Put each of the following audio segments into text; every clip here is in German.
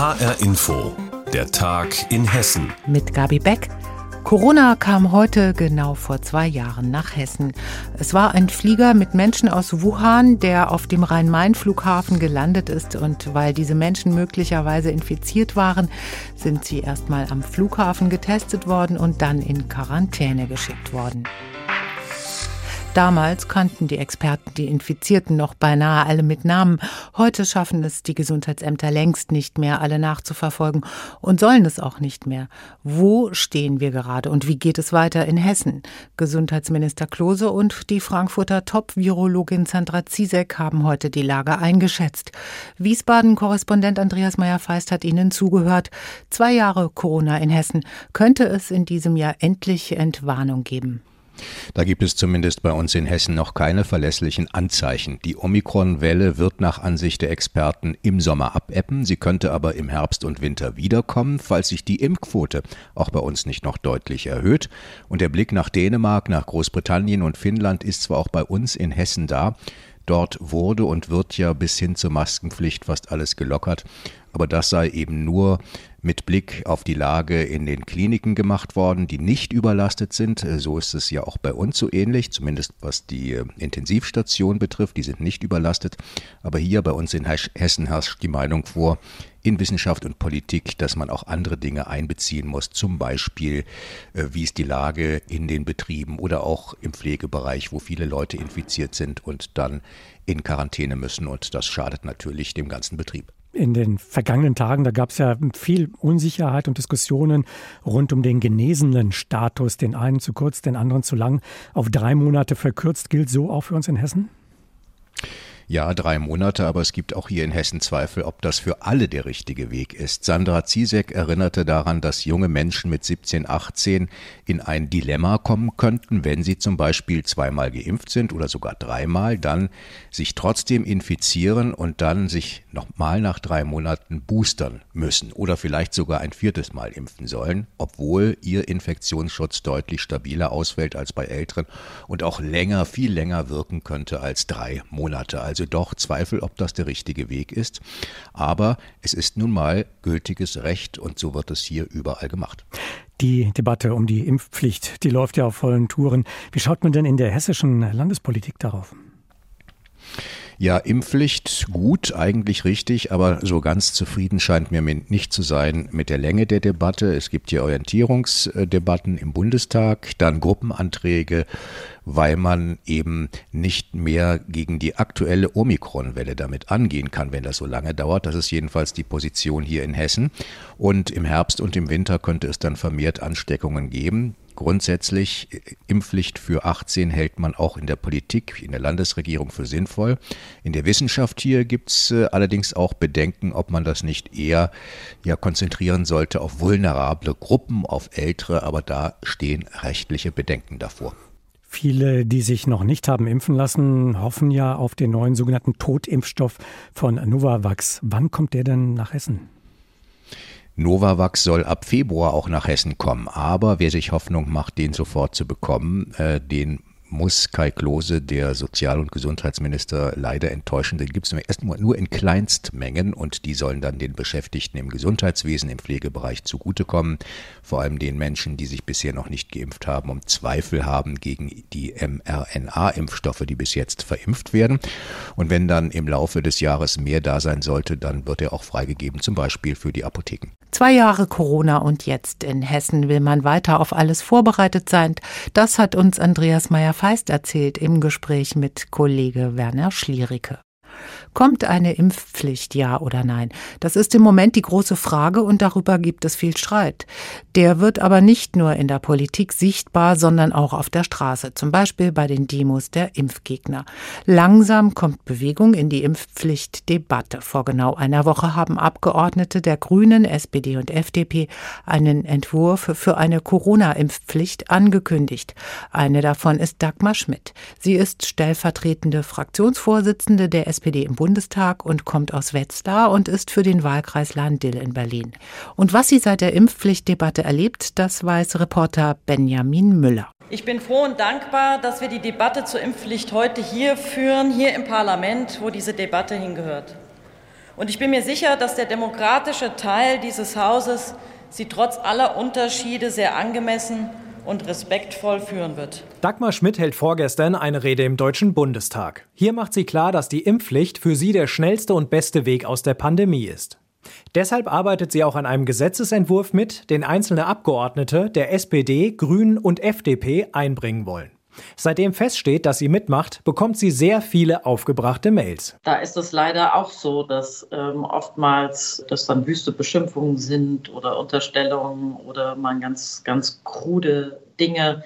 HR Info, der Tag in Hessen. Mit Gabi Beck. Corona kam heute genau vor zwei Jahren nach Hessen. Es war ein Flieger mit Menschen aus Wuhan, der auf dem Rhein-Main-Flughafen gelandet ist. Und weil diese Menschen möglicherweise infiziert waren, sind sie erstmal am Flughafen getestet worden und dann in Quarantäne geschickt worden. Damals kannten die Experten die Infizierten noch beinahe alle mit Namen. Heute schaffen es die Gesundheitsämter längst nicht mehr, alle nachzuverfolgen und sollen es auch nicht mehr. Wo stehen wir gerade und wie geht es weiter in Hessen? Gesundheitsminister Klose und die Frankfurter Top-Virologin Sandra Ziesek haben heute die Lage eingeschätzt. Wiesbaden-Korrespondent Andreas Meyer-Feist hat ihnen zugehört. Zwei Jahre Corona in Hessen. Könnte es in diesem Jahr endlich Entwarnung geben? Da gibt es zumindest bei uns in Hessen noch keine verlässlichen Anzeichen. Die Omikron-Welle wird nach Ansicht der Experten im Sommer abebben. Sie könnte aber im Herbst und Winter wiederkommen, falls sich die Impfquote auch bei uns nicht noch deutlich erhöht. Und der Blick nach Dänemark, nach Großbritannien und Finnland ist zwar auch bei uns in Hessen da. Dort wurde und wird ja bis hin zur Maskenpflicht fast alles gelockert. Aber das sei eben nur mit Blick auf die Lage in den Kliniken gemacht worden, die nicht überlastet sind. So ist es ja auch bei uns so ähnlich, zumindest was die äh, Intensivstation betrifft. Die sind nicht überlastet. Aber hier bei uns in Hessen herrscht die Meinung vor, in Wissenschaft und Politik, dass man auch andere Dinge einbeziehen muss, zum Beispiel, äh, wie ist die Lage in den Betrieben oder auch im Pflegebereich, wo viele Leute infiziert sind und dann in Quarantäne müssen. Und das schadet natürlich dem ganzen Betrieb in den vergangenen Tagen, da gab es ja viel Unsicherheit und Diskussionen rund um den genesenen Status, den einen zu kurz, den anderen zu lang, auf drei Monate verkürzt. Gilt so auch für uns in Hessen? Ja, drei Monate, aber es gibt auch hier in Hessen Zweifel, ob das für alle der richtige Weg ist. Sandra Ziesek erinnerte daran, dass junge Menschen mit 17, 18 in ein Dilemma kommen könnten, wenn sie zum Beispiel zweimal geimpft sind oder sogar dreimal, dann sich trotzdem infizieren und dann sich nochmal nach drei Monaten boostern müssen oder vielleicht sogar ein viertes Mal impfen sollen, obwohl ihr Infektionsschutz deutlich stabiler ausfällt als bei Älteren und auch länger, viel länger wirken könnte als drei Monate. Also doch Zweifel, ob das der richtige Weg ist. Aber es ist nun mal gültiges Recht und so wird es hier überall gemacht. Die Debatte um die Impfpflicht, die läuft ja auf vollen Touren. Wie schaut man denn in der hessischen Landespolitik darauf? Ja, Impfpflicht gut, eigentlich richtig, aber so ganz zufrieden scheint mir nicht zu sein mit der Länge der Debatte. Es gibt hier Orientierungsdebatten im Bundestag, dann Gruppenanträge, weil man eben nicht mehr gegen die aktuelle Omikron-Welle damit angehen kann, wenn das so lange dauert. Das ist jedenfalls die Position hier in Hessen. Und im Herbst und im Winter könnte es dann vermehrt Ansteckungen geben. Grundsätzlich äh, Impfpflicht für 18 hält man auch in der Politik, in der Landesregierung für sinnvoll. In der Wissenschaft hier gibt es äh, allerdings auch Bedenken, ob man das nicht eher ja, konzentrieren sollte auf vulnerable Gruppen, auf ältere, aber da stehen rechtliche Bedenken davor. Viele, die sich noch nicht haben impfen lassen, hoffen ja auf den neuen sogenannten Totimpfstoff von Novavax. Wann kommt der denn nach Hessen? Novavax soll ab Februar auch nach Hessen kommen, aber wer sich Hoffnung macht, den sofort zu bekommen, äh, den muss Kai Klose, der Sozial- und Gesundheitsminister, leider enttäuschen. Den gibt es erstmal nur in Kleinstmengen und die sollen dann den Beschäftigten im Gesundheitswesen, im Pflegebereich zugutekommen. Vor allem den Menschen, die sich bisher noch nicht geimpft haben und Zweifel haben gegen die mRNA-Impfstoffe, die bis jetzt verimpft werden. Und wenn dann im Laufe des Jahres mehr da sein sollte, dann wird er auch freigegeben, zum Beispiel für die Apotheken. Zwei Jahre Corona und jetzt in Hessen will man weiter auf alles vorbereitet sein. Das hat uns Andreas Meyer-Feist erzählt im Gespräch mit Kollege Werner Schliericke. Kommt eine Impfpflicht, ja oder nein? Das ist im Moment die große Frage und darüber gibt es viel Streit. Der wird aber nicht nur in der Politik sichtbar, sondern auch auf der Straße, zum Beispiel bei den Demos der Impfgegner. Langsam kommt Bewegung in die Impfpflichtdebatte. Vor genau einer Woche haben Abgeordnete der Grünen, SPD und FDP einen Entwurf für eine Corona-Impfpflicht angekündigt. Eine davon ist Dagmar Schmidt. Sie ist stellvertretende Fraktionsvorsitzende der SPD im Bundestag und kommt aus Wetzlar und ist für den Wahlkreis Lahn-Dill in Berlin. Und was sie seit der Impfpflichtdebatte erlebt, das weiß Reporter Benjamin Müller. Ich bin froh und dankbar, dass wir die Debatte zur Impfpflicht heute hier führen, hier im Parlament, wo diese Debatte hingehört. Und ich bin mir sicher, dass der demokratische Teil dieses Hauses sie trotz aller Unterschiede sehr angemessen und respektvoll führen wird. Dagmar Schmidt hält vorgestern eine Rede im Deutschen Bundestag. Hier macht sie klar, dass die Impfpflicht für sie der schnellste und beste Weg aus der Pandemie ist. Deshalb arbeitet sie auch an einem Gesetzesentwurf mit, den einzelne Abgeordnete der SPD, Grünen und FDP einbringen wollen. Seitdem feststeht, dass sie mitmacht, bekommt sie sehr viele aufgebrachte Mails. Da ist es leider auch so, dass ähm, oftmals das dann wüste Beschimpfungen sind oder Unterstellungen oder man ganz, ganz krude Dinge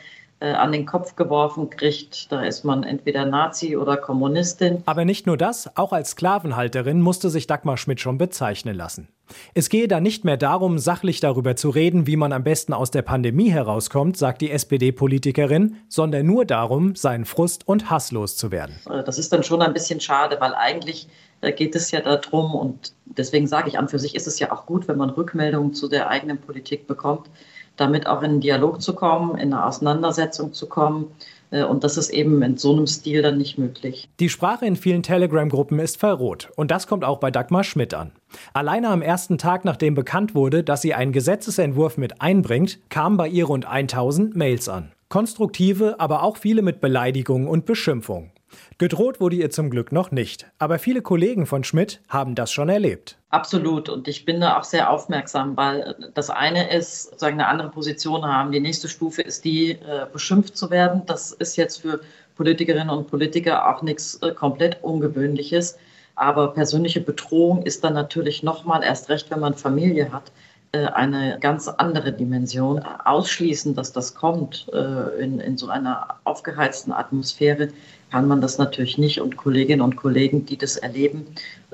an den Kopf geworfen kriegt. Da ist man entweder Nazi oder Kommunistin. Aber nicht nur das, auch als Sklavenhalterin musste sich Dagmar Schmidt schon bezeichnen lassen. Es gehe da nicht mehr darum, sachlich darüber zu reden, wie man am besten aus der Pandemie herauskommt, sagt die SPD-Politikerin, sondern nur darum, seinen Frust und Hass loszuwerden. Äh, das ist dann schon ein bisschen schade, weil eigentlich äh, geht es ja darum, und deswegen sage ich an für sich ist es ja auch gut, wenn man Rückmeldungen zu der eigenen Politik bekommt, damit auch in einen Dialog zu kommen, in eine Auseinandersetzung zu kommen. Äh, und das ist eben in so einem Stil dann nicht möglich. Die Sprache in vielen Telegram-Gruppen ist verroht. Und das kommt auch bei Dagmar Schmidt an. Alleine am ersten Tag, nachdem bekannt wurde, dass sie einen Gesetzesentwurf mit einbringt, kamen bei ihr rund 1000 Mails an. Konstruktive, aber auch viele mit Beleidigungen und Beschimpfungen. Gedroht wurde ihr zum Glück noch nicht, aber viele Kollegen von Schmidt haben das schon erlebt. Absolut und ich bin da auch sehr aufmerksam, weil das eine ist, sozusagen eine andere Position haben. Die nächste Stufe ist die, äh, beschimpft zu werden. Das ist jetzt für Politikerinnen und Politiker auch nichts äh, komplett Ungewöhnliches. Aber persönliche Bedrohung ist dann natürlich nochmal, erst recht, wenn man Familie hat, eine ganz andere Dimension. Ausschließen, dass das kommt äh, in, in so einer aufgeheizten Atmosphäre, kann man das natürlich nicht. Und Kolleginnen und Kollegen, die das erleben,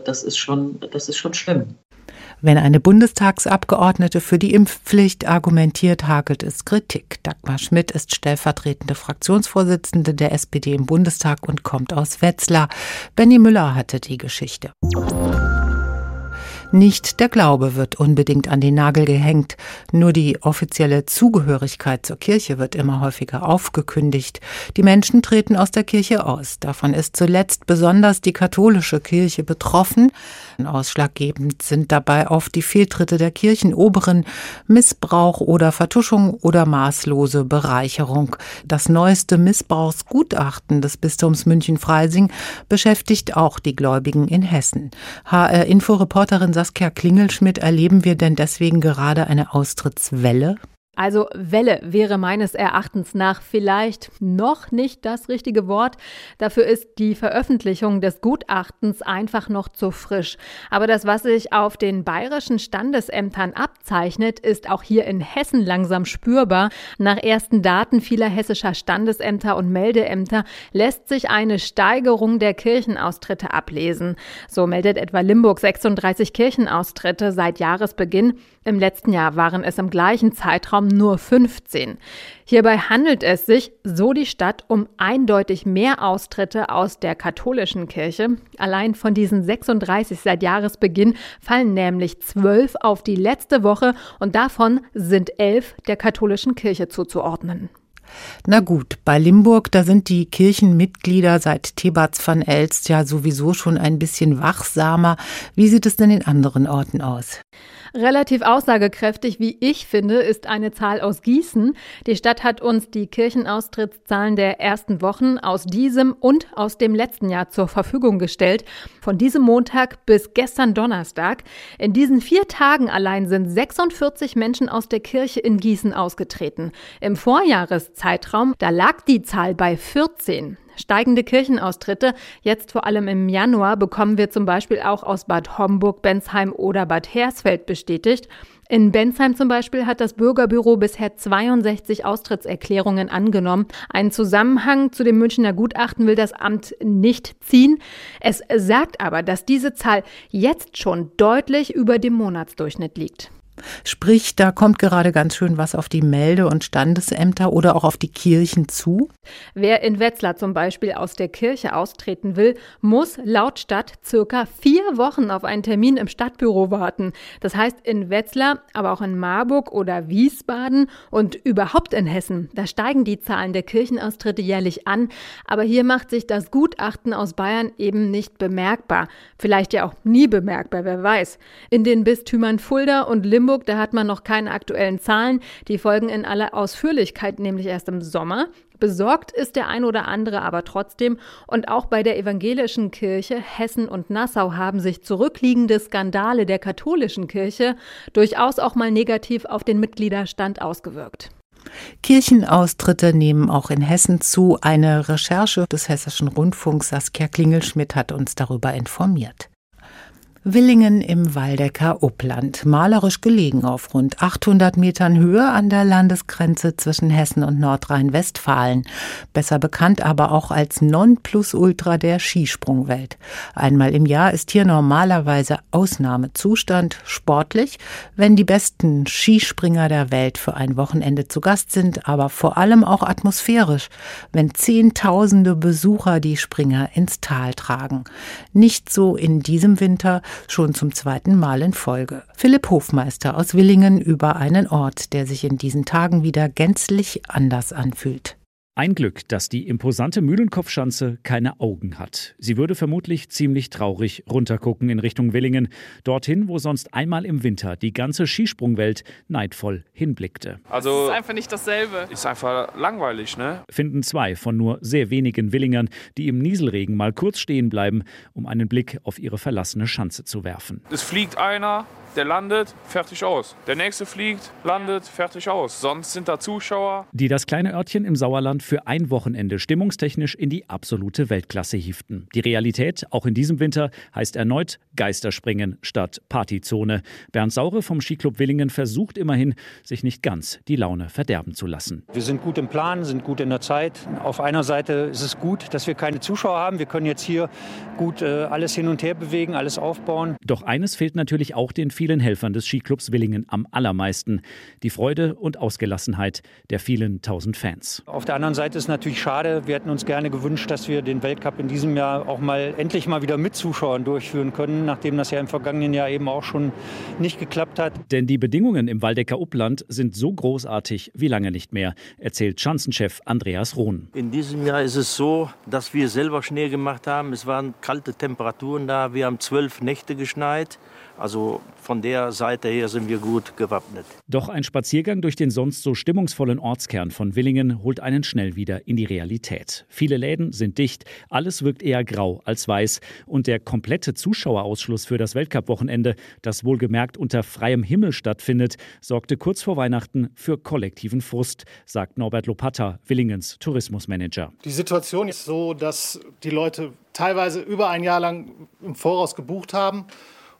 das ist schon, das ist schon schlimm. Wenn eine Bundestagsabgeordnete für die Impfpflicht argumentiert, hakelt es Kritik. Dagmar Schmidt ist stellvertretende Fraktionsvorsitzende der SPD im Bundestag und kommt aus Wetzlar. Benny Müller hatte die Geschichte. Nicht der Glaube wird unbedingt an den Nagel gehängt, nur die offizielle Zugehörigkeit zur Kirche wird immer häufiger aufgekündigt. Die Menschen treten aus der Kirche aus. Davon ist zuletzt besonders die katholische Kirche betroffen. Ausschlaggebend sind dabei oft die Fehltritte der Kirchenoberen, Missbrauch oder Vertuschung oder maßlose Bereicherung. Das neueste Missbrauchsgutachten des Bistums München-Freising beschäftigt auch die Gläubigen in Hessen. HR-Inforeporterin Saskia Klingelschmidt, erleben wir denn deswegen gerade eine Austrittswelle? Also Welle wäre meines Erachtens nach vielleicht noch nicht das richtige Wort. Dafür ist die Veröffentlichung des Gutachtens einfach noch zu frisch. Aber das, was sich auf den bayerischen Standesämtern abzeichnet, ist auch hier in Hessen langsam spürbar. Nach ersten Daten vieler hessischer Standesämter und Meldeämter lässt sich eine Steigerung der Kirchenaustritte ablesen. So meldet etwa Limburg 36 Kirchenaustritte seit Jahresbeginn. Im letzten Jahr waren es im gleichen Zeitraum nur 15. Hierbei handelt es sich, so die Stadt, um eindeutig mehr Austritte aus der katholischen Kirche. Allein von diesen 36 seit Jahresbeginn fallen nämlich zwölf auf die letzte Woche und davon sind elf der katholischen Kirche zuzuordnen. Na gut, bei Limburg, da sind die Kirchenmitglieder seit Thebats van Elst ja sowieso schon ein bisschen wachsamer. Wie sieht es denn in anderen Orten aus? Relativ aussagekräftig, wie ich finde, ist eine Zahl aus Gießen. Die Stadt hat uns die Kirchenaustrittszahlen der ersten Wochen aus diesem und aus dem letzten Jahr zur Verfügung gestellt. Von diesem Montag bis gestern Donnerstag. In diesen vier Tagen allein sind 46 Menschen aus der Kirche in Gießen ausgetreten. Im Vorjahreszeitraum, da lag die Zahl bei 14. Steigende Kirchenaustritte, jetzt vor allem im Januar, bekommen wir zum Beispiel auch aus Bad Homburg, Bensheim oder Bad Hersfeld bestätigt. In Bensheim zum Beispiel hat das Bürgerbüro bisher 62 Austrittserklärungen angenommen. Einen Zusammenhang zu dem Münchner Gutachten will das Amt nicht ziehen. Es sagt aber, dass diese Zahl jetzt schon deutlich über dem Monatsdurchschnitt liegt. Sprich, da kommt gerade ganz schön was auf die Melde- und Standesämter oder auch auf die Kirchen zu. Wer in Wetzlar zum Beispiel aus der Kirche austreten will, muss laut Stadt circa vier Wochen auf einen Termin im Stadtbüro warten. Das heißt in Wetzlar, aber auch in Marburg oder Wiesbaden und überhaupt in Hessen. Da steigen die Zahlen der Kirchenaustritte jährlich an, aber hier macht sich das Gutachten aus Bayern eben nicht bemerkbar. Vielleicht ja auch nie bemerkbar, wer weiß. In den Bistümern Fulda und Limburg, da hat man noch keine aktuellen Zahlen. Die folgen in aller Ausführlichkeit nämlich erst im Sommer. Besorgt ist der ein oder andere aber trotzdem. Und auch bei der evangelischen Kirche Hessen und Nassau haben sich zurückliegende Skandale der katholischen Kirche durchaus auch mal negativ auf den Mitgliederstand ausgewirkt. Kirchenaustritte nehmen auch in Hessen zu. Eine Recherche des Hessischen Rundfunks Saskia Klingelschmidt hat uns darüber informiert. Willingen im Waldecker Uppland, malerisch gelegen auf rund 800 Metern Höhe an der Landesgrenze zwischen Hessen und Nordrhein-Westfalen. Besser bekannt aber auch als Nonplusultra der Skisprungwelt. Einmal im Jahr ist hier normalerweise Ausnahmezustand, sportlich, wenn die besten Skispringer der Welt für ein Wochenende zu Gast sind, aber vor allem auch atmosphärisch, wenn Zehntausende Besucher die Springer ins Tal tragen. Nicht so in diesem Winter, schon zum zweiten Mal in Folge. Philipp Hofmeister aus Willingen über einen Ort, der sich in diesen Tagen wieder gänzlich anders anfühlt. Ein Glück, dass die imposante Mühlenkopfschanze keine Augen hat. Sie würde vermutlich ziemlich traurig runtergucken in Richtung Willingen, dorthin, wo sonst einmal im Winter die ganze Skisprungwelt neidvoll hinblickte. Also das ist einfach nicht dasselbe. Ist einfach langweilig, ne? Finden zwei von nur sehr wenigen Willingern, die im Nieselregen mal kurz stehen bleiben, um einen Blick auf ihre verlassene Schanze zu werfen. Es fliegt einer, der landet, fertig aus. Der nächste fliegt, landet, fertig aus. Sonst sind da Zuschauer. Die das kleine Örtchen im Sauerland für ein Wochenende stimmungstechnisch in die absolute Weltklasse hieften. Die Realität, auch in diesem Winter, heißt erneut Geisterspringen statt Partyzone. Bernd Saure vom Skiclub Willingen versucht immerhin, sich nicht ganz die Laune verderben zu lassen. Wir sind gut im Plan, sind gut in der Zeit. Auf einer Seite ist es gut, dass wir keine Zuschauer haben. Wir können jetzt hier gut äh, alles hin und her bewegen, alles aufbauen. Doch eines fehlt natürlich auch den vielen Helfern des Skiclubs Willingen am allermeisten. Die Freude und Ausgelassenheit der vielen tausend Fans. Auf der anderen Seite ist es natürlich schade. Wir hätten uns gerne gewünscht, dass wir den Weltcup in diesem Jahr auch mal endlich mal wieder mit Zuschauern durchführen können, nachdem das ja im vergangenen Jahr eben auch schon nicht geklappt hat. Denn die Bedingungen im Waldecker Uppland sind so großartig wie lange nicht mehr, erzählt Schanzenchef Andreas Rohn. In diesem Jahr ist es so, dass wir selber Schnee gemacht haben. Es waren kalte Temperaturen da. Wir haben zwölf Nächte geschneit. Also von der Seite her sind wir gut gewappnet. Doch ein Spaziergang durch den sonst so stimmungsvollen Ortskern von Willingen holt einen schnell wieder in die Realität. Viele Läden sind dicht, alles wirkt eher grau als weiß und der komplette Zuschauerausschluss für das Weltcup-Wochenende, das wohlgemerkt unter freiem Himmel stattfindet, sorgte kurz vor Weihnachten für kollektiven Frust, sagt Norbert Lopatta, Willingens Tourismusmanager. Die Situation ist so, dass die Leute teilweise über ein Jahr lang im Voraus gebucht haben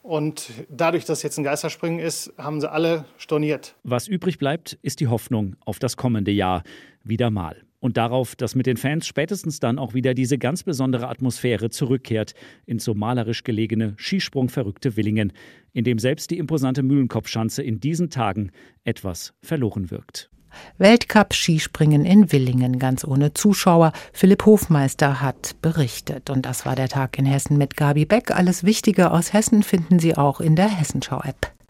und dadurch, dass jetzt ein Geisterspringen ist, haben sie alle storniert. Was übrig bleibt, ist die Hoffnung auf das kommende Jahr wieder mal. Und darauf, dass mit den Fans spätestens dann auch wieder diese ganz besondere Atmosphäre zurückkehrt ins so malerisch gelegene, Skisprung-verrückte Willingen, in dem selbst die imposante Mühlenkopfschanze in diesen Tagen etwas verloren wirkt. Weltcup-Skispringen in Willingen, ganz ohne Zuschauer. Philipp Hofmeister hat berichtet. Und das war der Tag in Hessen mit Gabi Beck. Alles Wichtige aus Hessen finden Sie auch in der Hessenschau-App.